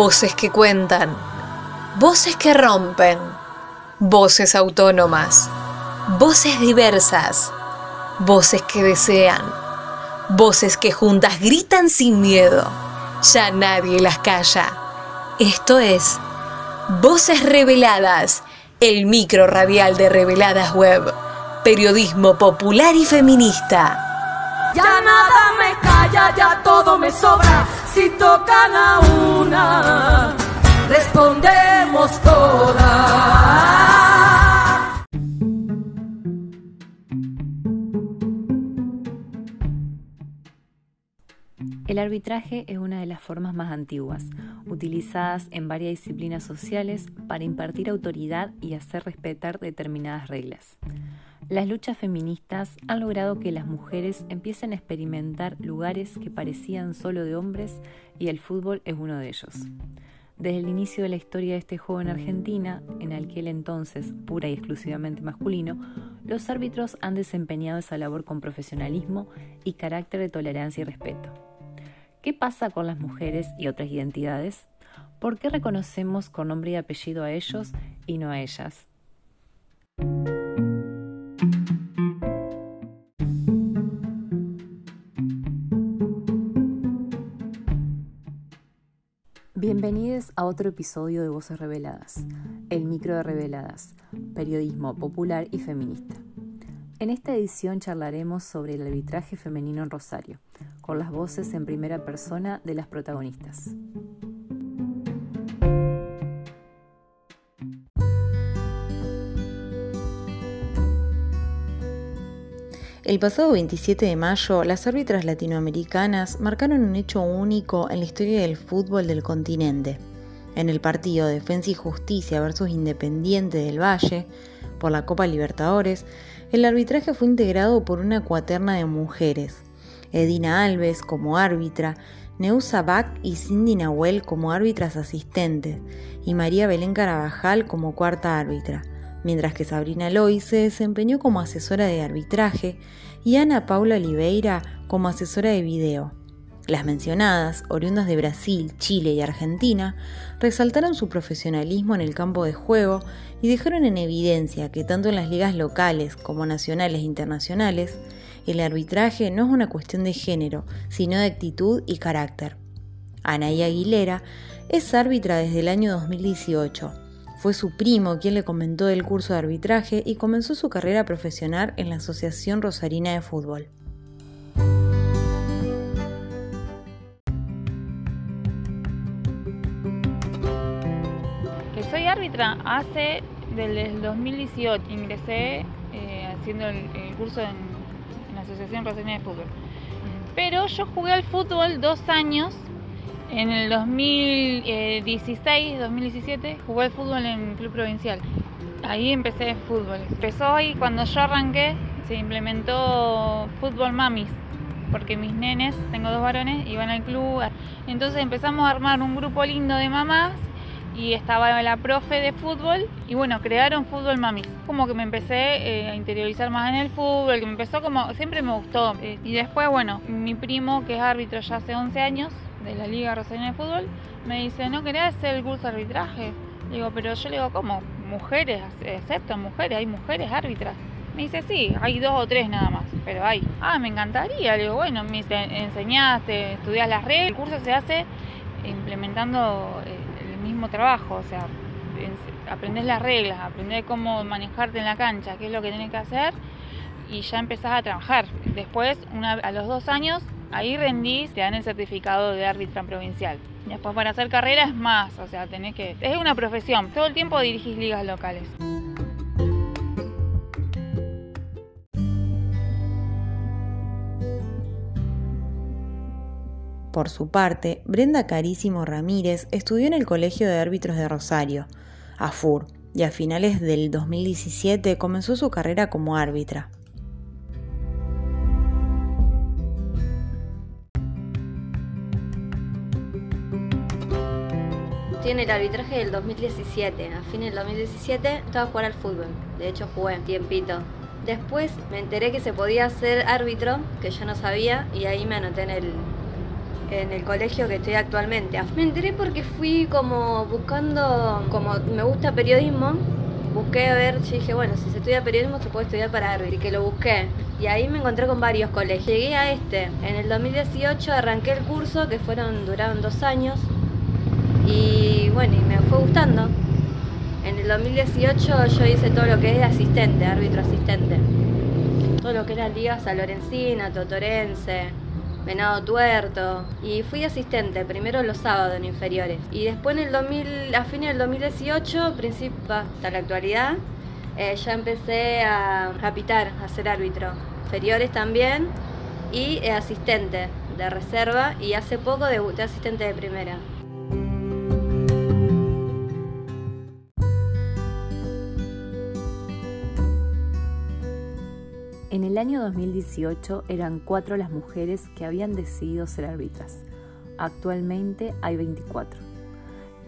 Voces que cuentan, voces que rompen, voces autónomas, voces diversas, voces que desean, voces que juntas gritan sin miedo. Ya nadie las calla. Esto es Voces Reveladas, el micro radial de Reveladas Web, periodismo popular y feminista. Ya nada me calla, ya todo me sobra. Si tocan a una, respondemos todas. El arbitraje es una de las formas más antiguas, utilizadas en varias disciplinas sociales para impartir autoridad y hacer respetar determinadas reglas. Las luchas feministas han logrado que las mujeres empiecen a experimentar lugares que parecían solo de hombres y el fútbol es uno de ellos. Desde el inicio de la historia de este juego en Argentina, en aquel entonces pura y exclusivamente masculino, los árbitros han desempeñado esa labor con profesionalismo y carácter de tolerancia y respeto. ¿Qué pasa con las mujeres y otras identidades? ¿Por qué reconocemos con nombre y apellido a ellos y no a ellas? Bienvenidos a otro episodio de Voces Reveladas, el micro de Reveladas, periodismo popular y feminista. En esta edición charlaremos sobre el arbitraje femenino en Rosario, con las voces en primera persona de las protagonistas. El pasado 27 de mayo, las árbitras latinoamericanas marcaron un hecho único en la historia del fútbol del continente. En el partido Defensa y Justicia versus Independiente del Valle, por la Copa Libertadores, el arbitraje fue integrado por una cuaterna de mujeres, Edina Alves como árbitra, Neusa Bach y Cindy Nahuel como árbitras asistentes y María Belén Carabajal como cuarta árbitra, mientras que Sabrina Loy se desempeñó como asesora de arbitraje y Ana Paula Oliveira como asesora de video. Las mencionadas, oriundas de Brasil, Chile y Argentina, resaltaron su profesionalismo en el campo de juego y dejaron en evidencia que tanto en las ligas locales como nacionales e internacionales, el arbitraje no es una cuestión de género, sino de actitud y carácter. Anaí Aguilera es árbitra desde el año 2018. Fue su primo quien le comentó del curso de arbitraje y comenzó su carrera profesional en la Asociación Rosarina de Fútbol. soy árbitra hace desde el 2018. Ingresé eh, haciendo el, curso en, Asociación Rosarina de Fútbol. Pero yo jugué al fútbol dos años. En el 2016, 2017, jugué al fútbol en Club Provincial. Ahí empecé el fútbol. Empezó y cuando yo arranqué se implementó Fútbol Mamis porque mis nenes, tengo dos varones, iban al club. Entonces empezamos a armar un grupo lindo de mamás y estaba la profe de fútbol y bueno, crearon Fútbol Mami. Como que me empecé eh, a interiorizar más en el fútbol, que me empezó como, siempre me gustó. Eh, y después, bueno, mi primo, que es árbitro ya hace 11 años, de la Liga Rosarina de Fútbol, me dice, ¿no quería hacer el curso de arbitraje? digo, pero yo le digo, ¿cómo? Mujeres, aceptan mujeres, hay mujeres árbitras. Me dice, sí, hay dos o tres nada más, pero hay. Ah, me encantaría. Le digo, bueno, me enseñaste, estudias las reglas. El curso se hace implementando eh, mismo trabajo, o sea, aprendes las reglas, aprendes cómo manejarte en la cancha, qué es lo que tienes que hacer y ya empezás a trabajar. Después, a los dos años, ahí rendís, te dan el certificado de árbitra provincial. Después para hacer carrera es más, o sea, tenés que... Es una profesión, todo el tiempo dirigís ligas locales. Por su parte, Brenda Carísimo Ramírez estudió en el Colegio de Árbitros de Rosario, AFUR, y a finales del 2017 comenzó su carrera como árbitra. Tiene el arbitraje del 2017. A fin del 2017 estaba a jugar al fútbol. De hecho, jugué tiempito. Después me enteré que se podía ser árbitro, que yo no sabía, y ahí me anoté en el, en el colegio que estoy actualmente. Me enteré porque fui como buscando, como me gusta periodismo, busqué a ver, yo dije, bueno, si se estudia periodismo se puede estudiar para árbitro, y que lo busqué. Y ahí me encontré con varios colegios. Llegué a este. En el 2018 arranqué el curso, que fueron, duraron dos años. Y bueno, y me fue gustando. En el 2018 yo hice todo lo que es asistente, árbitro asistente. Todo lo que era Liga San Lorencina, Totorense, Venado Tuerto. Y fui asistente, primero los sábados en inferiores. Y después en el 2000, a fines del 2018, principio, hasta la actualidad, eh, ya empecé a, a pitar, a ser árbitro. Inferiores también y eh, asistente de reserva y hace poco debuté asistente de primera. El año 2018 eran cuatro las mujeres que habían decidido ser árbitras. Actualmente hay 24.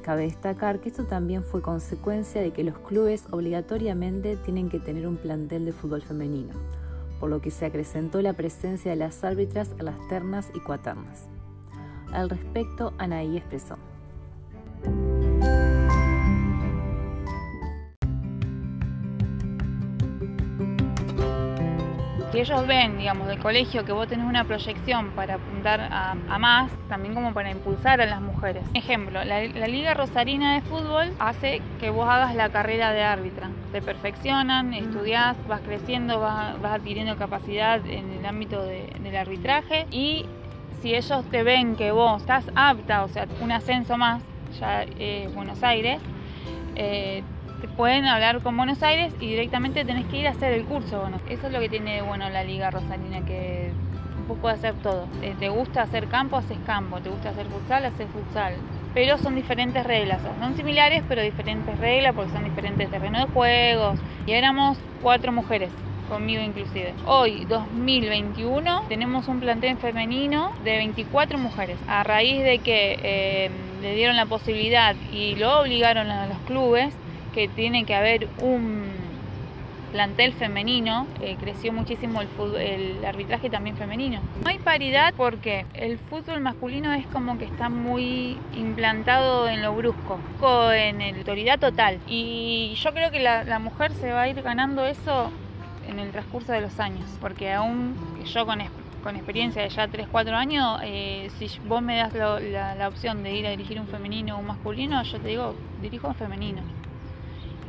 Cabe destacar que esto también fue consecuencia de que los clubes obligatoriamente tienen que tener un plantel de fútbol femenino, por lo que se acrecentó la presencia de las árbitras en las ternas y cuaternas. Al respecto, Anaí expresó. Si ellos ven, digamos, del colegio que vos tenés una proyección para apuntar a, más, también como para impulsar a las mujeres. Ejemplo, la, Liga Rosarina de Fútbol hace que vos hagas la carrera de árbitra. Te perfeccionan, estudiás, vas creciendo, vas, adquiriendo capacidad en el ámbito del arbitraje y si ellos te ven que vos estás apta, o sea, un ascenso más, ya eh, Buenos Aires, eh, te pueden hablar con Buenos Aires y directamente tenés que ir a hacer el curso. Eso es lo que tiene bueno la Liga Rosarina, que poco de hacer todo. Eh, te gusta hacer campo, haces campo. Te gusta hacer futsal, haces futsal. Pero son diferentes reglas, son similares, pero diferentes reglas porque son diferentes terrenos de juegos. Y éramos cuatro mujeres conmigo inclusive. Hoy, 2021, tenemos un plantel femenino de 24 mujeres. A raíz de que eh, le dieron la posibilidad y lo obligaron a los clubes que tiene que haber un plantel femenino, eh, creció muchísimo el, el arbitraje también femenino. No hay paridad porque el fútbol masculino es como que está muy implantado en lo brusco, en la autoridad total. Y yo creo que la, mujer se va a ir ganando eso en el transcurso de los años, porque aún yo con, con experiencia de ya 3, 4 años, eh, si vos me das la, la opción de ir a dirigir un femenino o un masculino, yo te digo, dirijo un femenino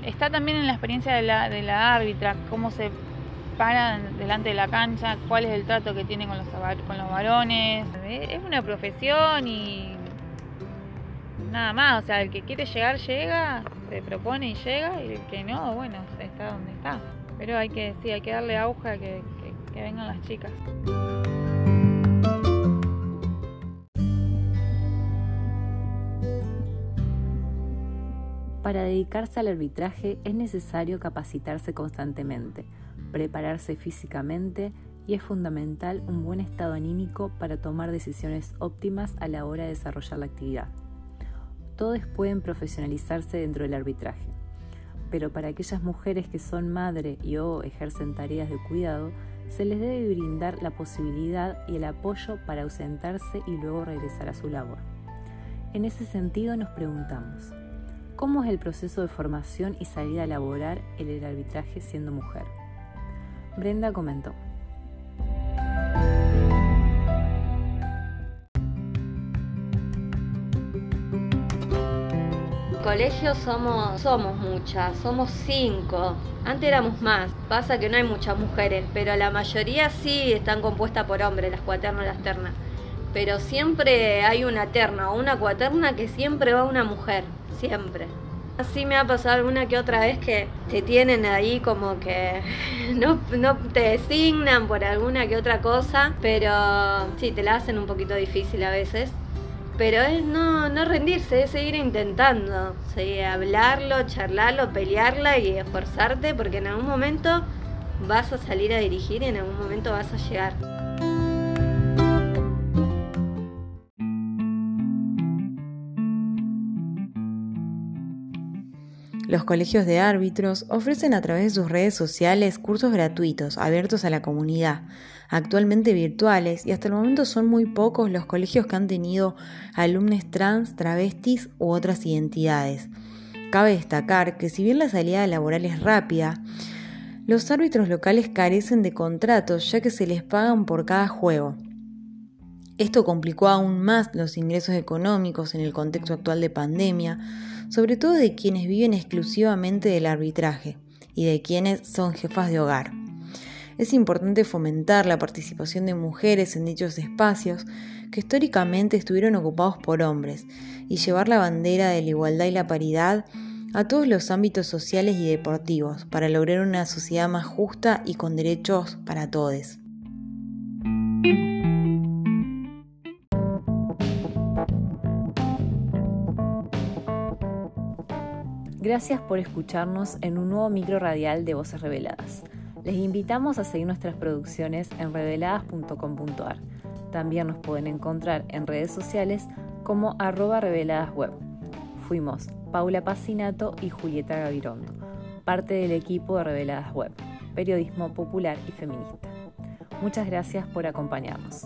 está también en la experiencia de la, de la árbitra, cómo se para delante de la cancha, cuál es el trato que tiene con los, con los varones. Es una profesión y nada más, o sea, el que quiere llegar llega, se propone y llega, y el que no, bueno, está donde está. Pero hay que, sí, hay que darle auge a que vengan las chicas. Para dedicarse al arbitraje es necesario capacitarse constantemente, prepararse físicamente y es fundamental un buen estado anímico para tomar decisiones óptimas a la hora de desarrollar la actividad. Todos pueden profesionalizarse dentro del arbitraje, pero para aquellas mujeres que son madre y o ejercen tareas de cuidado, se les debe brindar la posibilidad y el apoyo para ausentarse y luego regresar a su labor. En ese sentido nos preguntamos, ¿Cómo es el proceso de formación y salida a laborar en el arbitraje siendo mujer? Brenda comentó. colegio somos, somos muchas, somos cinco. Antes éramos más. Pasa que no hay muchas mujeres, pero la mayoría sí están compuestas por hombres, las cuaternas, las ternas. Pero siempre hay una terna o una cuaterna que siempre va una mujer siempre. Así me ha pasado alguna que otra vez que te tienen ahí como que no, no te designan por alguna que otra cosa, pero sí, te la hacen un poquito difícil a veces. Pero es no, no rendirse, es seguir intentando, seguir hablarlo, charlarlo, pelearla y esforzarte porque en algún momento vas a salir a dirigir y en algún momento vas a llegar. Los colegios de árbitros ofrecen a través de sus redes sociales cursos gratuitos abiertos a la comunidad, actualmente virtuales, y hasta el momento son muy pocos los colegios que han tenido alumnos trans, travestis u otras identidades. Cabe destacar que si bien la salida laboral es rápida, los árbitros locales carecen de contratos ya que se les pagan por cada juego. Esto complicó aún más los ingresos económicos en el contexto actual de pandemia, sobre todo de quienes viven exclusivamente del arbitraje y de quienes son jefas de hogar. Es importante fomentar la participación de mujeres en dichos espacios que históricamente estuvieron ocupados por hombres y llevar la bandera de la igualdad y la paridad a todos los ámbitos sociales y deportivos para lograr una sociedad más justa y con derechos para todos. Gracias por escucharnos en un nuevo micro radial de Voces Reveladas. Les invitamos a seguir nuestras producciones en reveladas.com.ar. También nos pueden encontrar en redes sociales como arroba reveladasweb. Fuimos Paula Pacinato y Julieta Gavirondo, parte del equipo de Reveladas Web, periodismo popular y feminista. Muchas gracias por acompañarnos.